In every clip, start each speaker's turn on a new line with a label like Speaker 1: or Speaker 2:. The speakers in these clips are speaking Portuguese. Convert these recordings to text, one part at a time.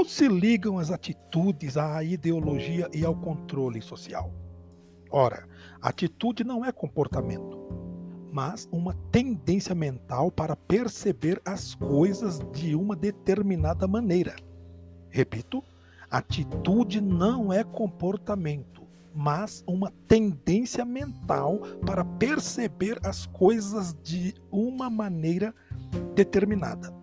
Speaker 1: Como se ligam as atitudes à ideologia e ao controle social? Ora, atitude não é comportamento, mas uma tendência mental para perceber as coisas de uma determinada maneira. Repito, atitude não é comportamento, mas uma tendência mental para perceber as coisas de uma maneira determinada.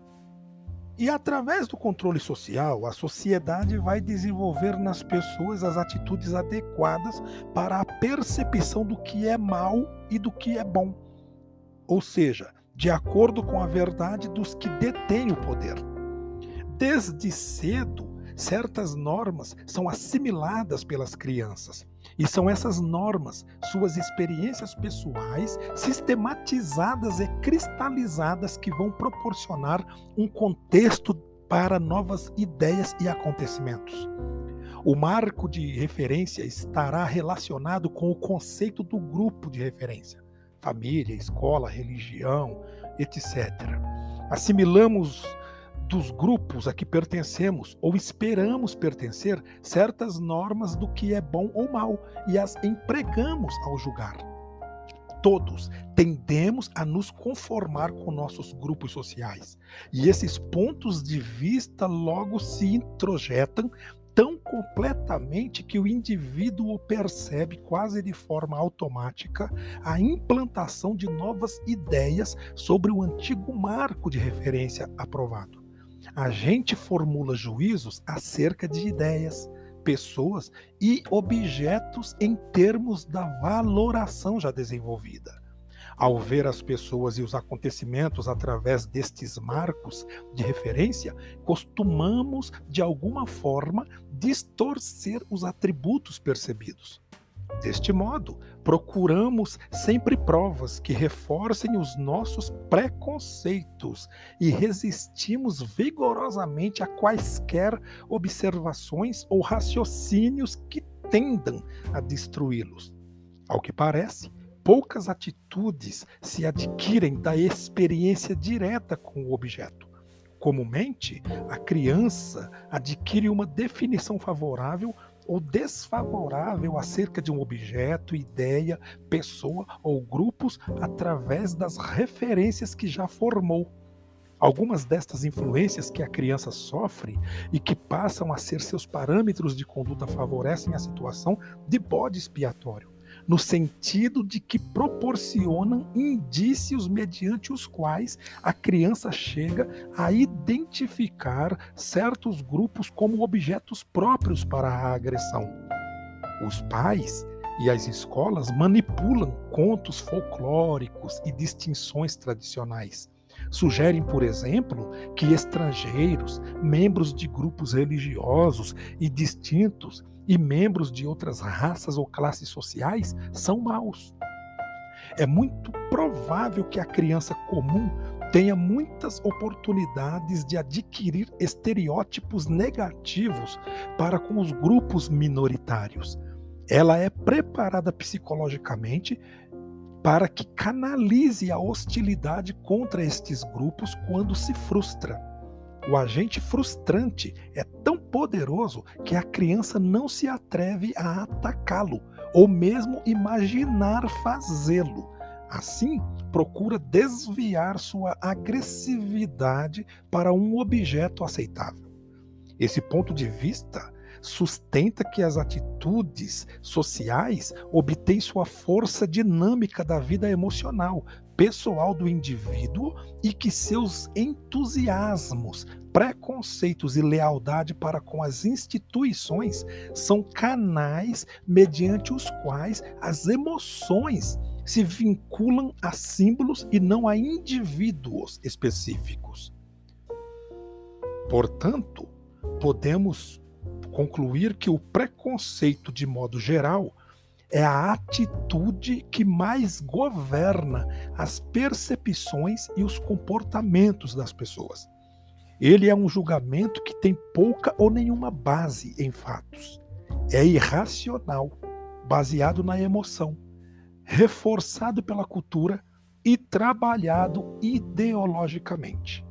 Speaker 1: E através do controle social, a sociedade vai desenvolver nas pessoas as atitudes adequadas para a percepção do que é mal e do que é bom. Ou seja, de acordo com a verdade dos que detêm o poder. Desde cedo, certas normas são assimiladas pelas crianças. E são essas normas, suas experiências pessoais, sistematizadas e cristalizadas, que vão proporcionar um contexto para novas ideias e acontecimentos. O marco de referência estará relacionado com o conceito do grupo de referência, família, escola, religião, etc. Assimilamos dos grupos a que pertencemos ou esperamos pertencer certas normas do que é bom ou mal e as empregamos ao julgar. Todos tendemos a nos conformar com nossos grupos sociais e esses pontos de vista logo se introjetam tão completamente que o indivíduo percebe quase de forma automática a implantação de novas ideias sobre o antigo marco de referência aprovado. A gente formula juízos acerca de ideias, pessoas e objetos em termos da valoração já desenvolvida. Ao ver as pessoas e os acontecimentos através destes marcos de referência, costumamos, de alguma forma, distorcer os atributos percebidos. Deste modo, procuramos sempre provas que reforcem os nossos preconceitos e resistimos vigorosamente a quaisquer observações ou raciocínios que tendam a destruí-los. Ao que parece, poucas atitudes se adquirem da experiência direta com o objeto. Comumente, a criança adquire uma definição favorável ou desfavorável acerca de um objeto, ideia, pessoa ou grupos através das referências que já formou. Algumas destas influências que a criança sofre e que passam a ser seus parâmetros de conduta favorecem a situação de bode expiatório no sentido de que proporcionam indícios mediante os quais a criança chega a identificar certos grupos como objetos próprios para a agressão. Os pais e as escolas manipulam contos folclóricos e distinções tradicionais. Sugerem, por exemplo, que estrangeiros, membros de grupos religiosos e distintos e membros de outras raças ou classes sociais são maus. É muito provável que a criança comum tenha muitas oportunidades de adquirir estereótipos negativos para com os grupos minoritários. Ela é preparada psicologicamente para que canalize a hostilidade contra estes grupos quando se frustra. O agente frustrante é tão poderoso que a criança não se atreve a atacá-lo ou mesmo imaginar fazê-lo. Assim, procura desviar sua agressividade para um objeto aceitável. Esse ponto de vista sustenta que as atitudes sociais obtêm sua força dinâmica da vida emocional, pessoal do indivíduo e que seus entusiasmos, preconceitos e lealdade para com as instituições são canais mediante os quais as emoções se vinculam a símbolos e não a indivíduos específicos. Portanto, podemos concluir que o preconceito, de modo geral, é a atitude que mais governa as percepções e os comportamentos das pessoas. Ele é um julgamento que tem pouca ou nenhuma base em fatos. É irracional, baseado na emoção, reforçado pela cultura e trabalhado ideologicamente.